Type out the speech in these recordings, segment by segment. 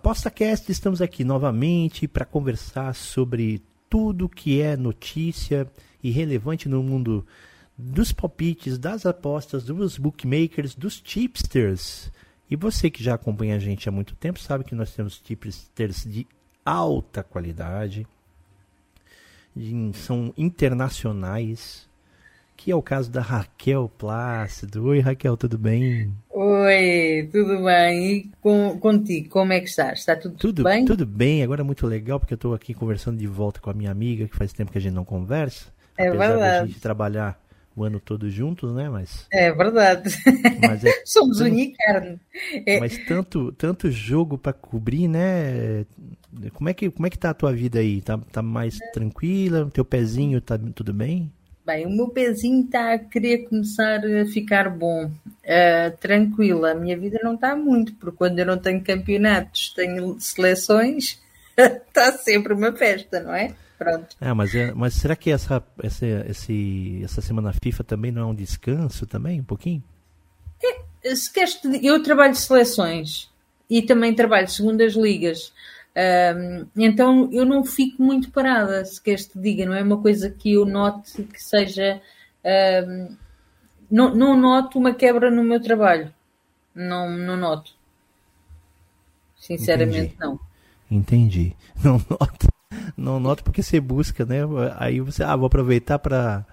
ApostaCast, estamos aqui novamente para conversar sobre tudo que é notícia e relevante no mundo dos palpites, das apostas, dos bookmakers, dos tipsters. E você que já acompanha a gente há muito tempo sabe que nós temos tipsters de alta qualidade, são internacionais, que é o caso da Raquel Plácido. Oi, Raquel, tudo bem? Oi, tudo bem? E com, contigo, como é que estás? Está tudo, tudo bem? Tudo bem, agora é muito legal porque eu estou aqui conversando de volta com a minha amiga, que faz tempo que a gente não conversa. É apesar verdade. a gente trabalhar o ano todo juntos, né? Mas, É verdade. mas é Somos carne. É, Mas tanto, tanto jogo para cobrir, né? Como é que como é que tá a tua vida aí? Tá, tá mais tranquila? Teu pezinho tá tudo bem? Bem, o meu pezinho está a querer começar a ficar bom. Ah, tranquila, a minha vida não está muito, porque quando eu não tenho campeonatos, tenho seleções, está sempre uma festa, não é? Pronto. Ah, mas, é, mas será que essa, essa, esse, essa semana FIFA também não é um descanso também, um pouquinho? Se queres, eu trabalho seleções e também trabalho segundas ligas. Ahm, então eu não fico muito parada, se queres te diga, não é uma coisa que eu note que seja. ahm, não, não noto uma quebra no meu trabalho. Não, não noto. Sinceramente, Entendi. não. Entendi. Não noto. Não noto porque você busca, né? Aí você, ah, vou aproveitar para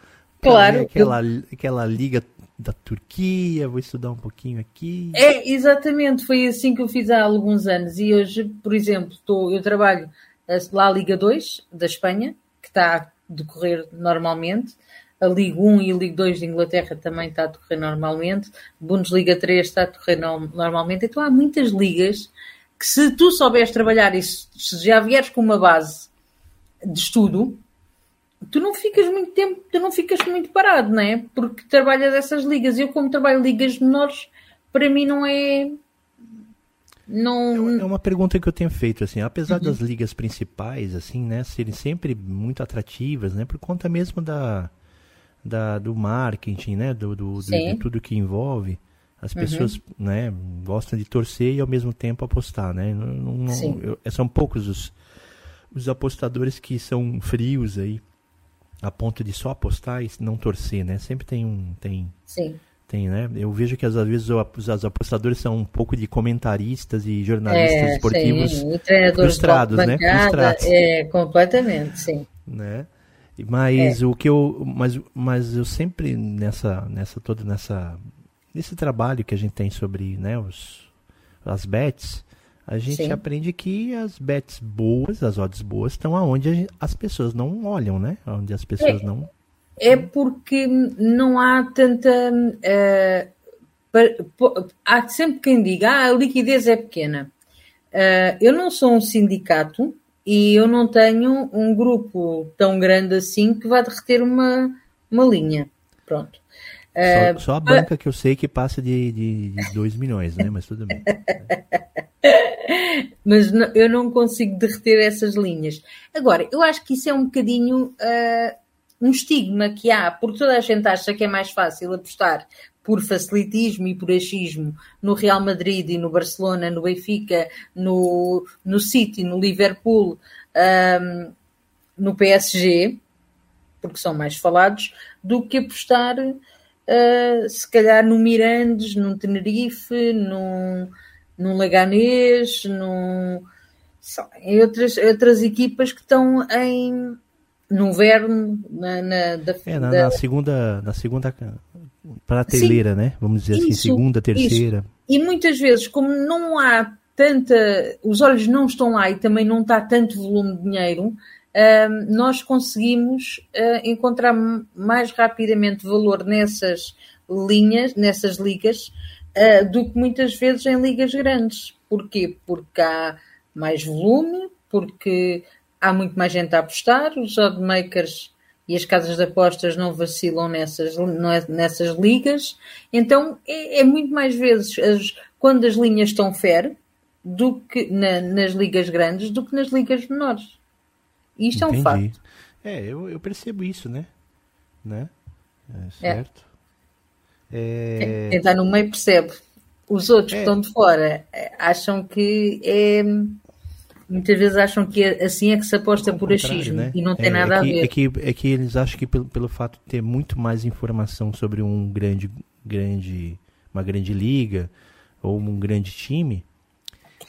Claro. aquela, aquela liga da Turquia, vou estudar um pouquinho aqui. É, exatamente, foi assim que eu fiz há alguns anos. E hoje, por exemplo, estou, eu trabalho eh, lá a Liga 2 da Espanha, que está a decorrer normalmente. A Liga 1 e a Liga 2 de Inglaterra também está a decorrer normalmente. Bundesliga 3 está a decorrer no- normalmente. Então há muitas ligas que se tu souberes trabalhar e se já vieres com uma base de estudo, tu não ficas muito tempo, tu não ficas muito parado, não é? Porque trabalhas essas ligas. Eu, como trabalho ligas menores, para mim não é. Não. É uma pergunta que eu tenho feito, assim, apesar Uhum. das ligas principais, assim, né, serem sempre muito atrativas, né, por conta mesmo da, da do marketing, né, do, do. Uhum. de tudo que envolve, as pessoas, né, gostam de torcer e ao mesmo tempo apostar, né, não, não- eu- são poucos os, os apostadores que são frios aí, a ponto de só apostar e não torcer, né, sempre tem um, tem, Sim. tem, né? Eu vejo que às vezes os os apostadores são um pouco de comentaristas e jornalistas É, esportivos, sim. Frustrados, né? bancada, Frustrados. É, completamente, sim. né? E- É. Mas o que eu, mas, mas eu sempre nessa, nessa toda nessa, nesse trabalho que a gente tem sobre, né, os, as bets, a gente Sim. aprende que as bets boas, as odds boas, estão aonde as pessoas não olham, né? Onde as pessoas não. É porque não há tanta. eh, pa- po- há sempre quem diga ah, a liquidez é pequena. Eh, eu não sou um sindicato e eu não tenho um grupo tão grande assim que vá derreter uma, uma linha. Pronto. Eh, Só, só a banca que eu sei que passa de 2 de, de dois milhões, né? Mas tudo bem. mas n- eu não consigo derreter essas linhas. Agora, eu acho que isso é um bocadinho ah, um estigma que há, porque toda a gente acha que é mais fácil apostar por facilitismo e por achismo no Real Madrid e no Barcelona, no Benfica, no, no City, no Liverpool, ahm, no PSG, porque são mais falados, do que apostar ah, se calhar no Mirandes, num Tenerife, num, num Leganês, num, em outras, outras equipas que estão em no Verno, na, na, da, É, na, da- na segunda, na segunda prateleira, né? Vamos dizer assim, Isso, segunda, terceira. E muitas vezes, como não há tanta. Os olhos não estão lá e também não está tanto volume de dinheiro, nós conseguimos ah, encontrar mais rapidamente valor nessas linhas, nessas ligas, ah, do que muitas vezes em ligas grandes. Porquê? Porque há mais volume, porque há muito mais gente a apostar, os oddmakers e as casas de apostas não vacilam nessas, é, nessas ligas, então é, é muito mais vezes as, quando as linhas estão fair do que na, nas ligas grandes do que nas ligas menores. Isto Entendi. é um facto. É, eu, eu percebo isso, né? né? É certo. É. Quem está no meio percebe. Os outros é. que estão de fora acham que é. Muitas vezes acham que é, assim é que se aposta por achismo né? e não tem é, nada é que, a ver. É que, é que eles acham que pelo, pelo fato de ter muito mais informação sobre um grande, grande, uma grande liga ou um grande time,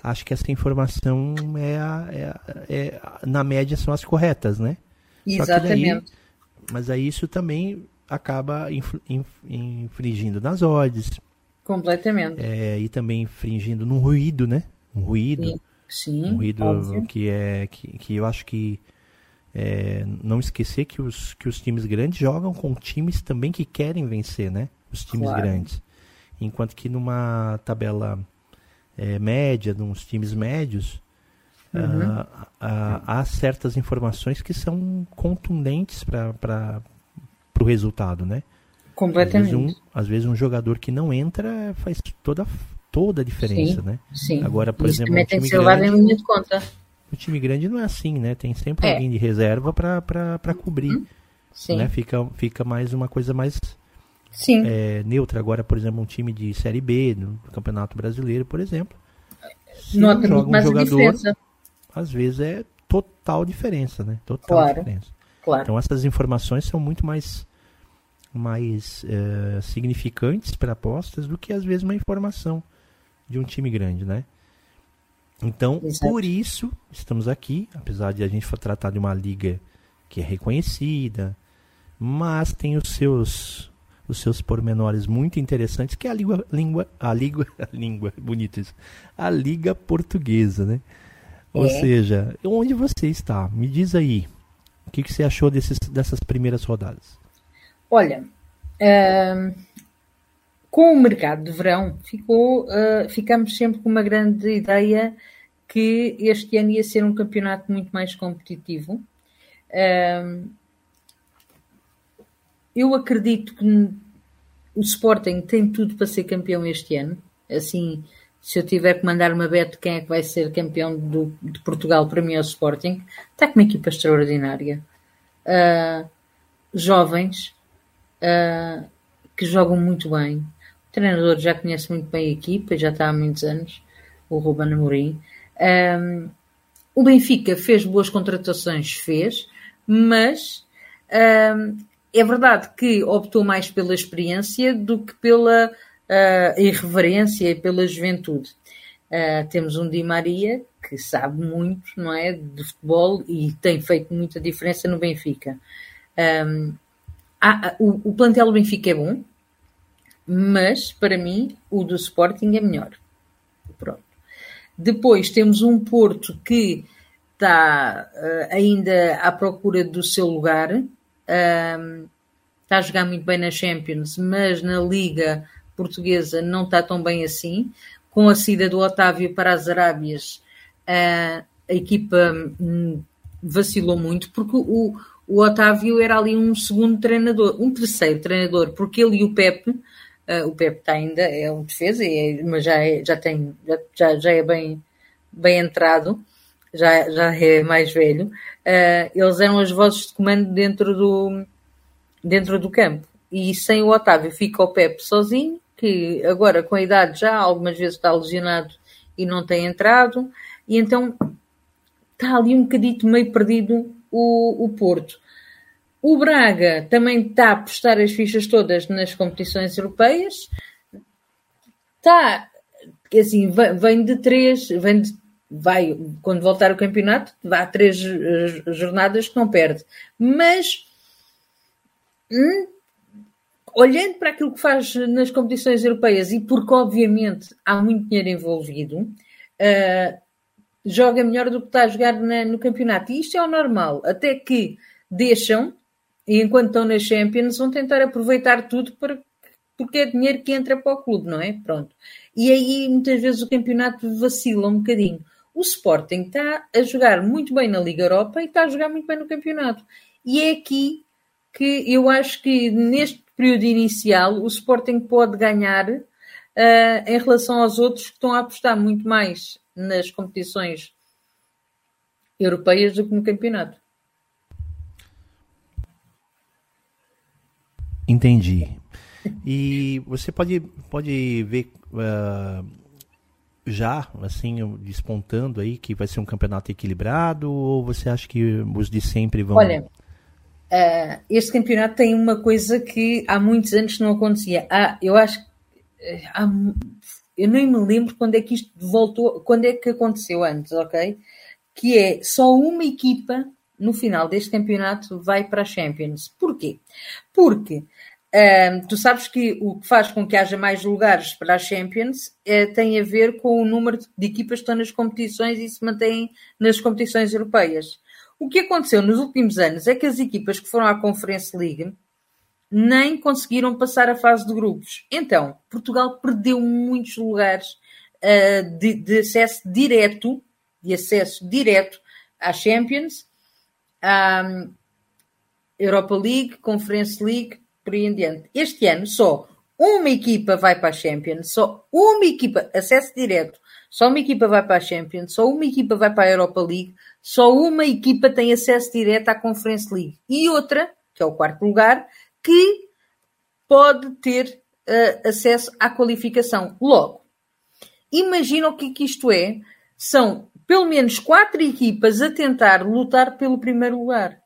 acho que essa informação é, a, é, é, na média são as corretas, né? Exatamente. Daí, mas aí isso também acaba inf, inf, infringindo nas odds. Completamente. É, e também infringindo no ruído, né? Um ruído. Sim, sim um ruído óbvio. que é que, que eu acho que é, não esquecer que os, que os times grandes jogam com times também que querem vencer, né? Os times claro. grandes. Enquanto que numa tabela é, média, nos times médios, uhum. uh, uh, há certas informações que são contundentes para o resultado, né? Completamente. Às vezes, um, às vezes, um, jogador que não entra faz toda, toda a diferença, sim, né? Sim. Agora, por Isso exemplo, um time grande, de. O time grande não é assim, né? Tem sempre é. alguém de reserva para cobrir. Uhum. Sim. Né? Fica, fica mais uma coisa mais Sim. É, neutra. Agora, por exemplo, um time de Série B, no Campeonato Brasileiro, por exemplo. Se Nota joga um jogador, às vezes é total diferença, né? Total claro. diferença. Claro. Então essas informações são muito mais mais é, significantes para apostas do que às vezes uma informação de um time grande, né? Então, Exato. por isso estamos aqui, apesar de a gente tratar de uma liga que é reconhecida, mas tem os seus os seus pormenores muito interessantes, que é a língua, língua a língua, a língua, bonito isso, a liga portuguesa, né? Ou é. seja, onde você está? Me diz aí, o que, que você achou desses, dessas primeiras rodadas? Olha, uh, com o mercado de verão, ficou, uh, ficamos sempre com uma grande ideia que este ano ia ser um campeonato muito mais competitivo. Uh, eu acredito que o Sporting tem tudo para ser campeão este ano. Assim, se eu tiver que mandar uma bet quem é que vai ser campeão do, de Portugal, para mim é o Sporting. Está com uma equipa extraordinária. Uh, jovens uh, que jogam muito bem. O treinador já conhece muito bem a equipa, já está há muitos anos, o Ruben Amorim. Um, o Benfica fez boas contratações, fez, mas um, é verdade que optou mais pela experiência do que pela uh, irreverência e pela juventude. Uh, temos um Di Maria que sabe muito, não é, de futebol e tem feito muita diferença no Benfica. Um, há, o, o plantel do Benfica é bom, mas para mim o do Sporting é melhor. Pronto. Depois temos um Porto que está uh, ainda à procura do seu lugar. Está a jogar muito bem na Champions, mas na Liga Portuguesa não está tão bem assim. Com a saída do Otávio para as Arábias, a equipa hum, vacilou muito, porque o, o Otávio era ali um segundo treinador, um terceiro treinador, porque ele e o Pepe, uh, o Pepe está ainda, é um defesa, é, mas já, é, já, tem, já, já é bem, bem entrado, já, já é mais velho. Uh, eles eram as vozes de comando dentro do, dentro do campo. E sem o Otávio fica o Pepe sozinho, que agora com a idade já algumas vezes está lesionado e não tem entrado, e então está ali um bocadito meio perdido o, o Porto. O Braga também está a postar as fichas todas nas competições europeias. Está, assim, vem de três, vem de, vai, quando voltar o campeonato, a três eh, jornadas que não perde. Mas Hum? olhando para aquilo que faz nas competições europeias e porque obviamente há muito dinheiro envolvido, uh, joga melhor do que está a jogar na, no campeonato. E isto é o normal, até que deixam e enquanto estão nas Champions vão tentar aproveitar tudo para, porque é dinheiro que entra para o clube, não é? Pronto. E aí muitas vezes o campeonato vacila um bocadinho. O Sporting está a jogar muito bem na Liga Europa e está a jogar muito bem no campeonato. E é aqui que eu acho que neste período inicial o Sporting pode ganhar uh, em relação aos outros que estão a apostar muito mais nas competições europeias do que no campeonato. Entendi. E você pode, pode ver uh, já, assim, despontando aí que vai ser um campeonato equilibrado ou você acha que os de sempre vão. Olha, uh, este campeonato tem uma coisa que há muitos anos não acontecia. Ah, eu acho que. Uh, eu nem me lembro quando é que isto voltou, quando é que aconteceu antes, ok? Que é só uma equipa no final deste campeonato vai para a Champions. Porquê? Porque um, tu sabes que o que faz com que haja mais lugares para a Champions é, tem a ver com o número de equipas que estão nas competições e se mantêm nas competições europeias. O que aconteceu nos últimos anos é que as equipas que foram à Conference League nem conseguiram passar a fase de grupos. Então, Portugal perdeu muitos lugares uh, de, de, acesso direto, de acesso direto à Champions, à Europa League, Conference League, diante. Este ano só uma equipa vai para a Champions, só uma equipa, acesso direto, só uma equipa vai para a Champions, só uma equipa vai para a Europa League, só uma equipa tem acesso direto à Conference League e outra, que é o quarto lugar, que pode ter uh, acesso à qualificação. Logo, imagina o que, que isto é. São pelo menos quatro equipas a tentar lutar pelo primeiro lugar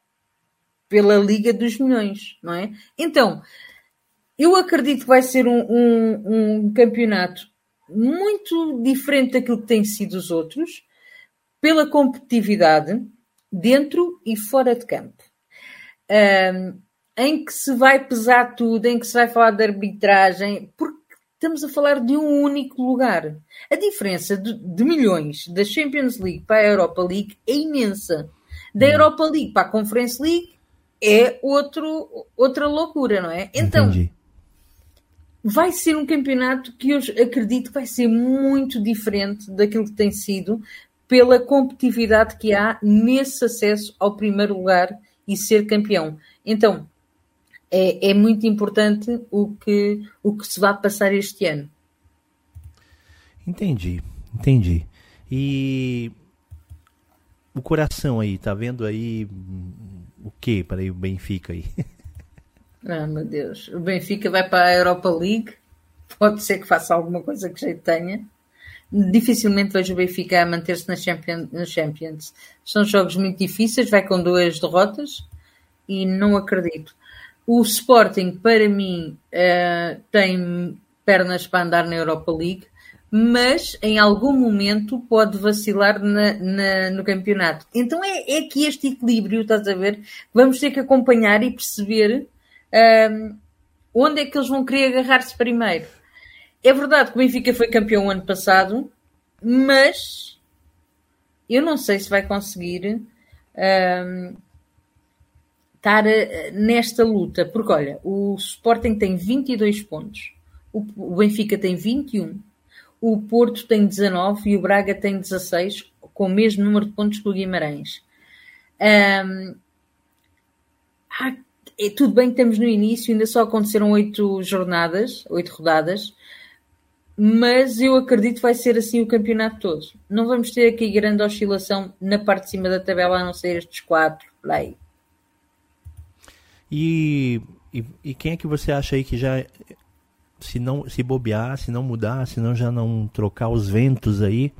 pela Liga dos Milhões, não é? Então, eu acredito que vai ser um, um, um campeonato muito diferente daquilo que tem sido os outros, pela competitividade dentro e fora de campo. Um, em que se vai pesar tudo, em que se vai falar de arbitragem, porque estamos a falar de um único lugar. A diferença de, de milhões da Champions League para a Europa League é imensa. Da hum. Europa League para a Conference League é outro, outra loucura, não é? Então, Entendi. vai ser um campeonato que eu acredito que vai ser muito diferente daquilo que tem sido pela competitividade que há nesse acesso ao primeiro lugar e ser campeão. Então, é, é muito importante o que, o que se vai passar este ano. Entendi, entendi. E o coração aí, tá vendo aí o que para o Benfica aí? Ah, meu Deus. O Benfica vai para a Europa League. Pode ser que faça alguma coisa que já tenha. Dificilmente vejo o Benfica a manter-se na Champions, na Champions. São jogos muito difíceis, vai com duas derrotas e não acredito. O Sporting, para mim, uh, tem pernas para andar na Europa League mas em algum momento pode vacilar na, na, no campeonato. Então é, é que este equilíbrio, estás a ver? Vamos ter que acompanhar e perceber um, onde é que eles vão querer agarrar-se primeiro. É verdade que o Benfica foi campeão ano passado, mas eu não sei se vai conseguir um, estar uh, nesta luta, porque olha, o Sporting tem 22 pontos, o Benfica tem 21 o Porto tem 19 e o Braga tem 16, com o mesmo número de pontos que o Guimarães. Um, ah, é, tudo bem que estamos no início, ainda só aconteceram oito jornadas, oito rodadas, mas eu acredito que vai ser assim o campeonato todo. Não vamos ter aqui grande oscilação na parte de cima da tabela, a não ser estes quatro, aí. E, e, e, quem é que você acha aí que já se não se bobear, se não mudar, se não já não trocar os ventos aí,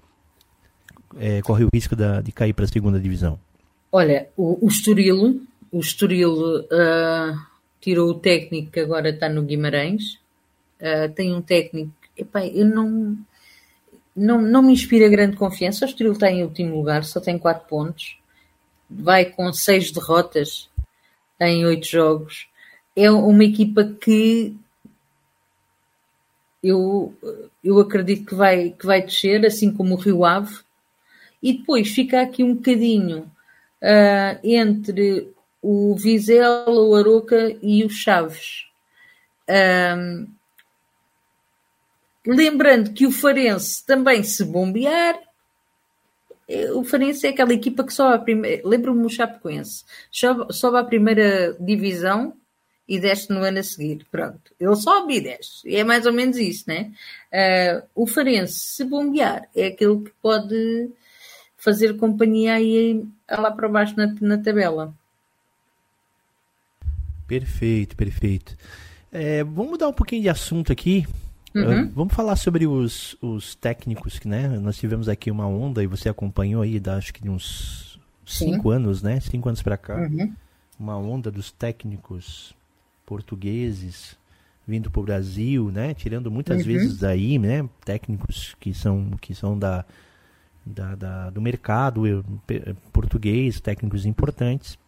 é, corre o risco da, de cair para a segunda divisão? Olha, o, o Estoril, o Estoril uh, tirou o técnico que agora está no Guimarães, uh, tem um técnico, epá, eu não, não, não me inspira grande confiança, o Estoril está em último lugar, só tem 4 pontos, vai com 6 derrotas em 8 jogos, é uma equipa que eu, eu acredito que vai, que vai descer, assim como o Rio Ave, e depois fica aqui um bocadinho uh, entre o Vizela, o Aroca e o Chaves. Um, lembrando que o Farense também se bombear, É, o Farense é aquela equipa que sobe a primeira. Lembro-me o Chapecoense. Sobe, sobe a primeira divisão e desce no ano a seguir. Pronto. Ele sobe e desce. E é mais ou menos isso, né? Uh, o Farense, se bombear, é aquele que pode fazer companhia aí lá para baixo na, na tabela. Perfeito, perfeito. É, vamos mudar um pouquinho de assunto aqui. Uhum. Uh, vamos falar sobre os, os técnicos, que né? Nós tivemos aqui uma onda e você acompanhou aí, da, acho que de uns Sim. cinco anos, né? Cinco anos para cá. Uhum. Uma onda dos técnicos portugueses vindo para o Brasil, né? Tirando muitas uhum. vezes daí, né? Técnicos que são, que são da, da, da do mercado português, técnicos importantes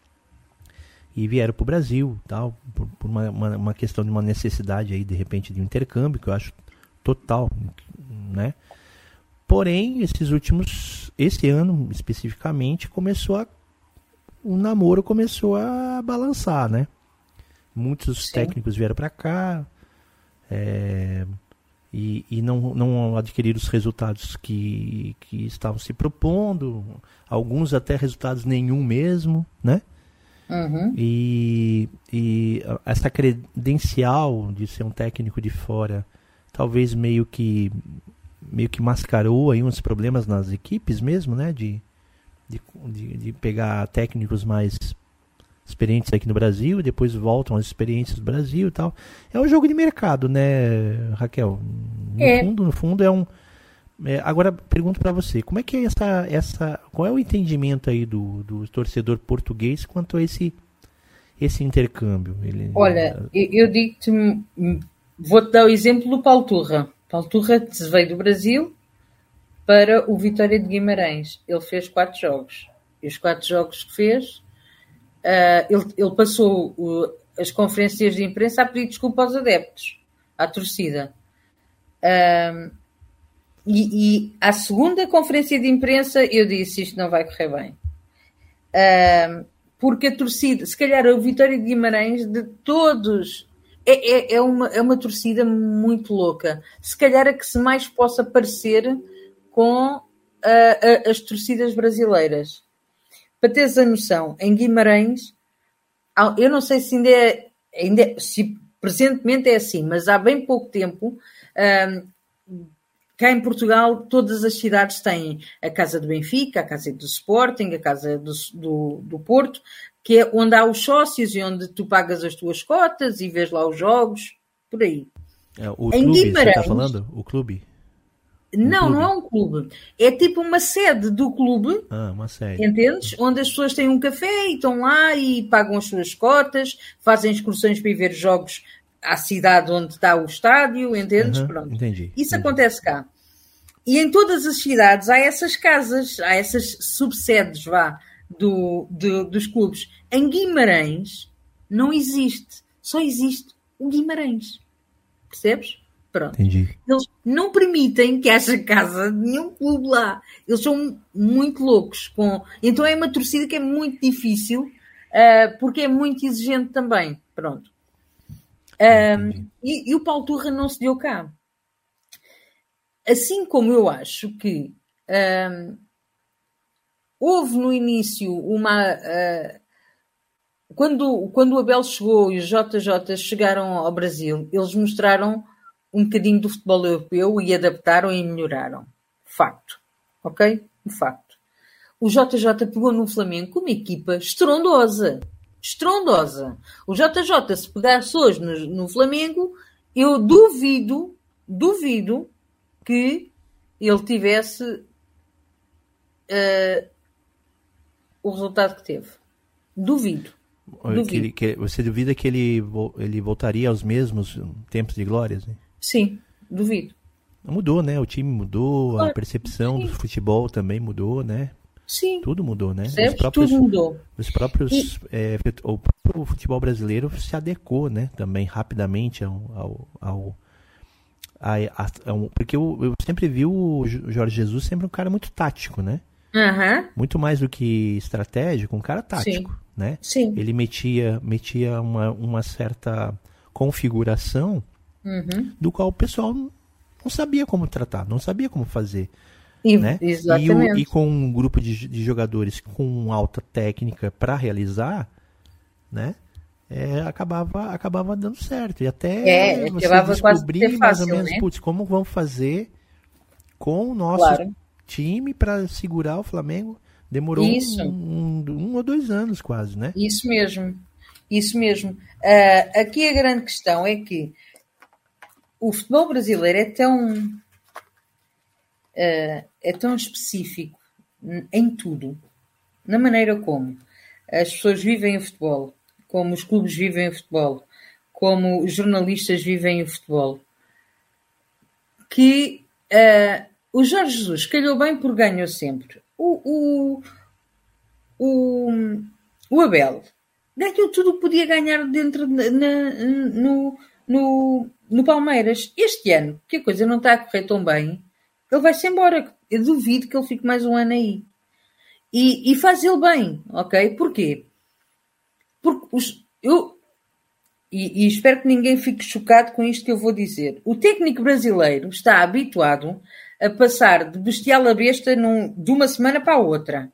e vieram para o Brasil, tal, por, por uma, uma, uma, questão de uma necessidade aí de repente de um intercâmbio que eu acho total, né? Porém, esses últimos, esse ano especificamente, começou a o namoro começou a balançar, né? Muitos Sim. técnicos vieram para cá é, e, e não, não adquiriram os resultados que, que estavam se propondo, alguns até resultados nenhum mesmo, né? Uhum. E, e essa credencial de ser um técnico de fora talvez meio que meio que mascarou aí uns problemas nas equipes mesmo, né? De, de, de, de pegar técnicos mais experientes aqui no Brasil, depois voltam as experiências do Brasil e tal. É um jogo de mercado, né, Raquel? No é. fundo, no fundo é um é, agora pergunto para você, como é que é essa, essa, qual é o entendimento aí do, do torcedor português quanto a esse, esse intercâmbio? Ele, Olha, eu digo-te, vou-te dar o exemplo do Paulo Turra. Paulo Turra veio do Brasil para o Vitória de Guimarães. Ele fez quatro jogos. E os quatro jogos que fez, uh, ele, ele, passou uh, as conferências de imprensa a pedir desculpa aos adeptos, à torcida. Uh, e, e à segunda conferência de imprensa eu disse isto não vai correr bem. Uh, porque a torcida, se calhar a Vitória de Guimarães, de todos, é, é, é, uma, é uma torcida muito louca. Se calhar a que se mais possa parecer com a, as torcidas brasileiras. Para teres a noção, em Guimarães, eu não sei se ainda é, ainda é, se presentemente é assim, mas há bem pouco tempo, Cá em Portugal, todas as cidades têm a Casa do Benfica, a Casa do Sporting, a Casa do, do, do Porto, que é onde há os sócios e onde tu pagas as tuas cotas e vês lá os jogos, por aí. É, o em clube, Guimarães, você está falando? O clube? Não, não é um clube. É tipo uma sede do clube. Ah, uma sede. Entendes? Onde as pessoas têm um café e estão lá e pagam as suas cotas, fazem excursões para ir ver jogos à cidade onde está o estádio, entendes? Uhum, Pronto. Entendi. Isso entendi. acontece cá. E em todas as cidades há essas casas, há essas subsedes, vá, do, do, dos clubes. Em Guimarães não existe. Só existe o Guimarães. Percebes? Pronto. Entendi. Eles não permitem que haja casa de nenhum clube lá. Eles são muito loucos. Com... Então é uma torcida que é muito difícil, uh, porque é muito exigente também. Pronto. Um, e, e, o Paulo Turra não se deu cá. Assim como eu acho que um, houve no início uma. Uh, quando, quando o Abel chegou e os JJ chegaram ao Brasil, eles mostraram um bocadinho do futebol europeu e adaptaram e melhoraram. Facto. Ok? Um facto. O JJ pegou no Flamengo com uma equipa estrondosa estrondosa. O JJ, se pegasse hoje no, no Flamengo, eu duvido, duvido que ele tivesse uh, o resultado que teve. Duvido. duvido. Que ele, que, você duvida que ele, ele voltaria aos mesmos tempos de glórias? Né? Sim, duvido. Mudou, né? O time mudou, a percepção Sim. do futebol também mudou, né? Sim. Tudo mudou, né? Os próprios, Tudo mudou. Os próprios. É, o próprio futebol brasileiro se adequou, né? Também rapidamente ao. ao, ao a, a, a, porque eu, eu, sempre vi o Jorge Jesus sempre um cara muito tático, né? Uhum. Muito mais do que estratégico, um cara tático, Sim. né? Sim. Ele metia, metia uma, uma certa configuração uhum. do qual o pessoal não sabia como tratar, não sabia como fazer. E, né? E, o- e com um grupo de, de jogadores com alta técnica para realizar, né? é, acabava, acabava dando certo. E até É, você acabava quase descobrir mais ou menos, né? putz, como vamos fazer com o nosso Claro. time para segurar o Flamengo. Demorou um, um- um ou dois anos quase, né? Isso mesmo, isso mesmo. Ah, aqui a grande questão é que o futebol brasileiro é tão ah, é tão específico em tudo, na maneira como as pessoas vivem o futebol, como os clubes vivem o futebol, como os jornalistas vivem o futebol, que ah, o Jorge Jesus calhou bem por ganhou sempre. O, o, o, o Abel ganhou tudo o que podia ganhar dentro de- na- no, no, no Palmeiras. Este ano, que a coisa não está a correr tão bem, ele vai-se embora. Eu duvido que ele fique mais um ano aí. E, e faz ele bem, ok? Porquê? Porque os, eu, e, e espero que ninguém fique chocado com isto que eu vou dizer. O técnico brasileiro está habituado a passar de bestial a besta num- de uma semana para a outra.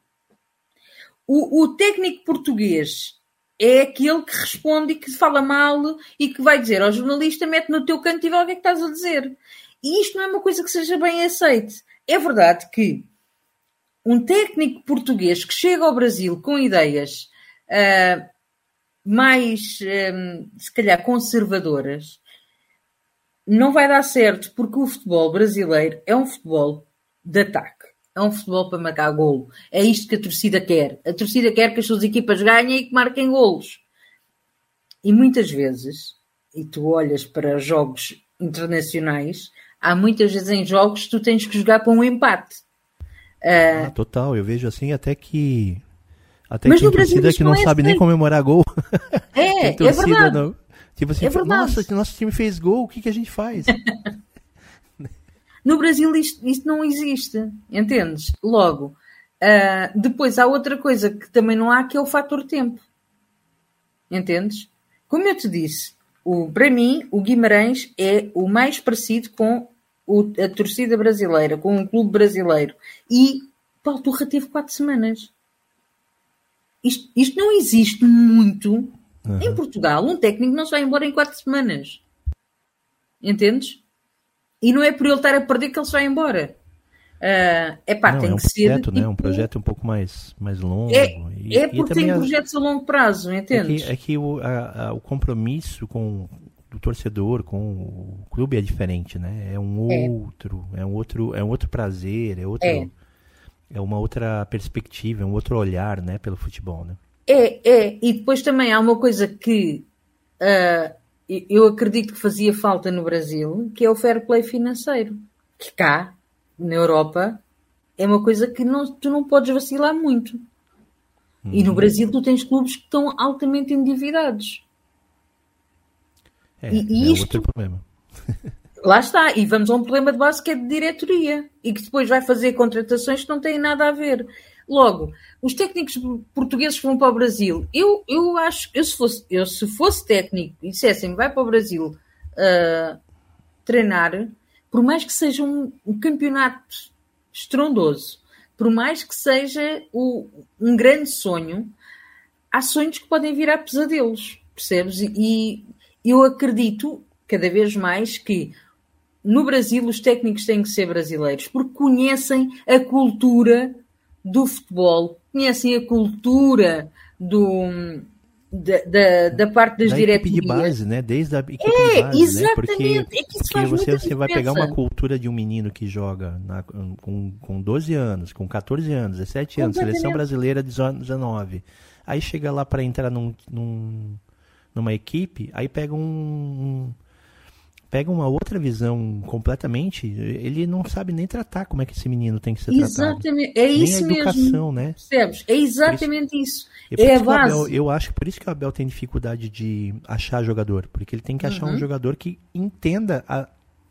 O, o técnico português é aquele que responde e que fala mal e que vai dizer ao jornalista: mete no teu canto e vê o que é que estás a dizer. E isto não é uma coisa que seja bem aceite. É verdade que um técnico português que chega ao Brasil com ideias ah, mais, ah, se calhar, conservadoras, não vai dar certo porque o futebol brasileiro é um futebol de ataque. É um futebol para marcar golo. É isto que a torcida quer. A torcida quer que as suas equipas ganhem e que marquem golos. E muitas vezes, e tu olhas para jogos internacionais, há muitas vezes em jogos que tu tens que jogar para um empate. Ah, total, eu vejo assim até que. Até Mas que no Brasil torcida que não é sabe nem aceito. comemorar gol. É, é verdade. não. Tipo assim, É verdade. nossa, nosso time fez gol, o que, que a gente faz? No Brasil isto, isto não existe, entendes? Logo, ah, depois há outra coisa que também não há, que é o fator tempo. Entendes? Como eu te disse, o, para mim, o Guimarães é o mais parecido com o- a torcida brasileira, com o clube brasileiro. E Paulo Turra teve quatro semanas. Isto, isto não existe muito em Portugal. Um técnico não se vai embora em quatro semanas. Entendes? E não é por ele estar a perder que ele se vai embora. é epá, não, tem é um que ser. projeto, né? Um tipo, projeto um pouco mais, mais longo. É, e, é e porque também tem a- projetos a longo prazo, É entendes? que, é que o, a- a- o compromisso com o torcedor, com o clube é diferente, né? É um É. outro, é um outro, é um outro prazer, é outro, É. é uma outra perspectiva, é um outro olhar, né, pelo futebol, né? É, é. E depois também há uma coisa que ah, eu acredito que fazia falta no Brasil, que é o fair play financeiro. Que cá, na Europa, é uma coisa que não, tu não podes vacilar muito. E Uhum. no Brasil tu tens clubes que estão altamente endividados. É, E- e é isto- outro problema. Lá está, e vamos a um problema de base que é de diretoria e que depois vai fazer contratações que não têm nada a ver. Logo, os técnicos portugueses vão para o Brasil, eu, eu acho, eu se fosse, eu se fosse técnico e dissessem vai para o Brasil ah, treinar, por mais que seja um, um campeonato estrondoso, por mais que seja o- um grande sonho, há sonhos que podem virar pesadelos, percebes? E, e eu acredito cada vez mais que no Brasil os técnicos têm que ser brasileiros porque conhecem a cultura do futebol, conhecem a cultura do, da, da, da parte das da equipe diretorias. de base, né? Desde a equipe É, de base, né? exatamente. Porque, É porque você, você vai pegar uma cultura de um menino que joga na- com, com 12 anos, com 14 anos, 17 anos, seleção brasileira 19. Aí chega lá para entrar num, num- numa equipe, aí pega um, um- pega uma outra visão completamente, ele não sabe nem tratar como é que esse menino tem que ser tratado. Exatamente, é Nem isso a mesmo. educação, né? Percebes? É exatamente isso. Por É a isso que o Abel- base. eu acho que por isso que o Abel tem dificuldade de achar jogador, porque ele tem que achar um Uhum. jogador que entenda a,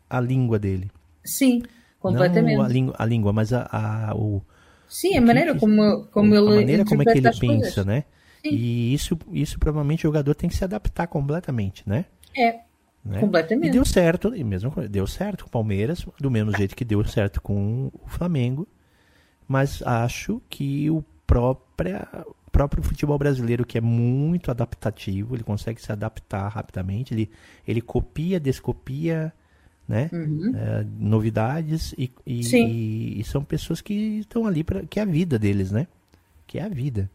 a língua dele. Sim, completamente. Não a, língua, a língua, mas a, a, o, Sim, a maneira que- como, como a ele maneira como é que ele pensa, coisas. né? Sim. E isso, isso provavelmente o jogador tem que se adaptar completamente, né? É, Né? Completamente. E deu certo, e mesmo deu certo com o Palmeiras, do mesmo jeito que deu certo com o Flamengo. Mas acho que o própria, próprio futebol brasileiro, que é muito adaptativo, ele consegue se adaptar rapidamente, ele, ele copia, descopia né? Uhum. É, novidades e, e, e, são pessoas que estão ali para que é a vida deles, né? Que é a vida.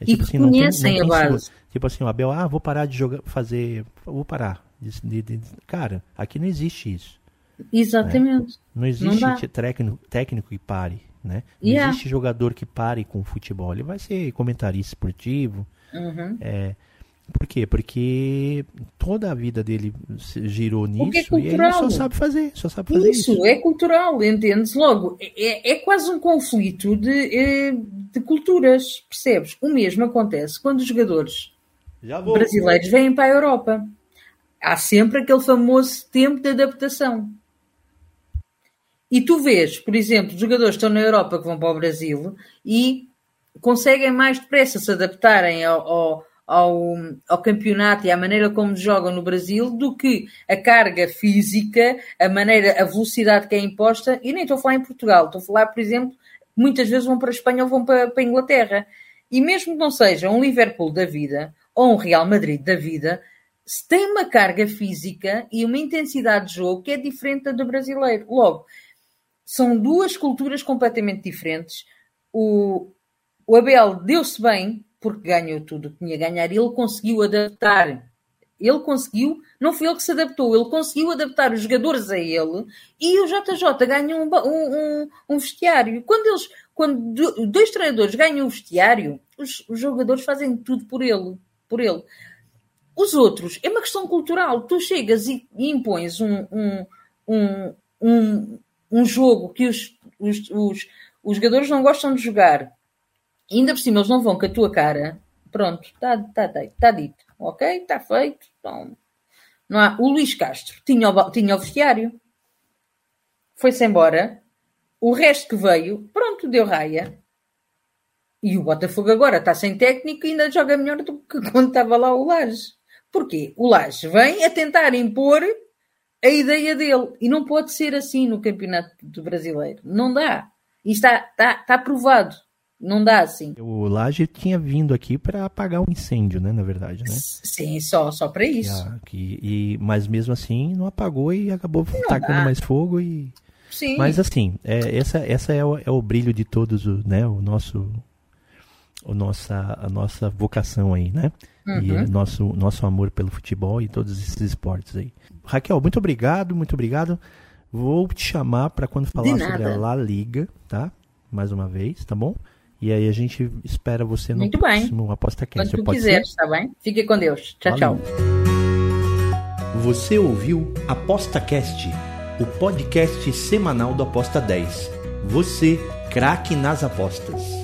É, tipo e assim, conhecem não tem, não tem Tipo assim, o Abel, ah, vou parar de jogar, fazer, vou parar. De, de, cara, aqui não existe isso. Exatamente. Né? Não existe não técnico, técnico que pare, né? Não yeah. existe jogador que pare com o futebol. Ele vai ser comentarista esportivo. Uhum. É, por quê? Porque toda a vida dele girou nisso é e ele só sabe fazer, só sabe fazer isso. Isso, é cultural, entendes? Logo, é, é quase um conflito de, é, de culturas, percebes? O mesmo acontece quando os jogadores brasileiros vêm para a Europa. Há sempre aquele famoso tempo de adaptação. E tu vês, por exemplo, jogadores que estão na Europa que vão para o Brasil e conseguem mais depressa se adaptarem ao, ao ao, campeonato e à maneira como jogam no Brasil do que a carga física, a maneira, a velocidade que é imposta. E nem estou a falar em Portugal, estou a falar, por exemplo, muitas vezes vão para a Espanha ou vão para, para a Inglaterra. E mesmo que não seja um Liverpool da vida ou um Real Madrid da vida, tem uma carga física e uma intensidade de jogo que é diferente da do brasileiro. Logo, são duas culturas completamente diferentes. O, o Abel deu-se bem porque ganhou tudo o que tinha a ganhar. Ele conseguiu adaptar. Ele conseguiu, não foi ele que se adaptou, ele conseguiu adaptar os jogadores a ele e o JJ ganhou um, um, um vestiário. Quando eles, quando dois treinadores ganham um vestiário, os, os jogadores fazem tudo por ele, por ele. Os outros, é uma questão cultural. Tu chegas e, e impões um, um, um, um, um jogo que os, os, os, os jogadores não gostam de jogar ainda por cima eles não vão com a tua cara, pronto, está tá, tá, tá dito, ok? Está feito. Então, não há. O Luís Castro tinha o, tinha o vestiário, foi-se embora, o resto que veio, pronto, deu raia. E o Botafogo agora está sem técnico e ainda joga melhor do que quando estava lá o Laje. Porquê? O Laje vem a tentar impor a ideia dele. E não pode ser assim no Campeonato do Brasileiro. Não dá. E está, está, está provado. Não dá assim. O Laje tinha vindo aqui para apagar um incêndio, né? Na verdade, né? Sim, só, só para isso. Que, e, mas mesmo assim não apagou e acabou não tacando dá. mais fogo e. Sim. Mas assim, é, essa, essa é, o, é o brilho de todos, o, né? O nosso, o nossa, a nossa vocação aí, né? Uhum. E nosso, nosso amor pelo futebol e todos esses esportes aí. Raquel, muito obrigado, muito obrigado. Vou te chamar para quando falar sobre a La Liga, tá? Mais uma vez, tá bom? E aí a gente espera você no Muito próximo bem. Aposta Quando tu quiser, tá bem? Fique com Deus. Tchau, Valeu. tchau. Você ouviu Aposta Cast, o podcast semanal do Aposta 10. Você, craque nas apostas.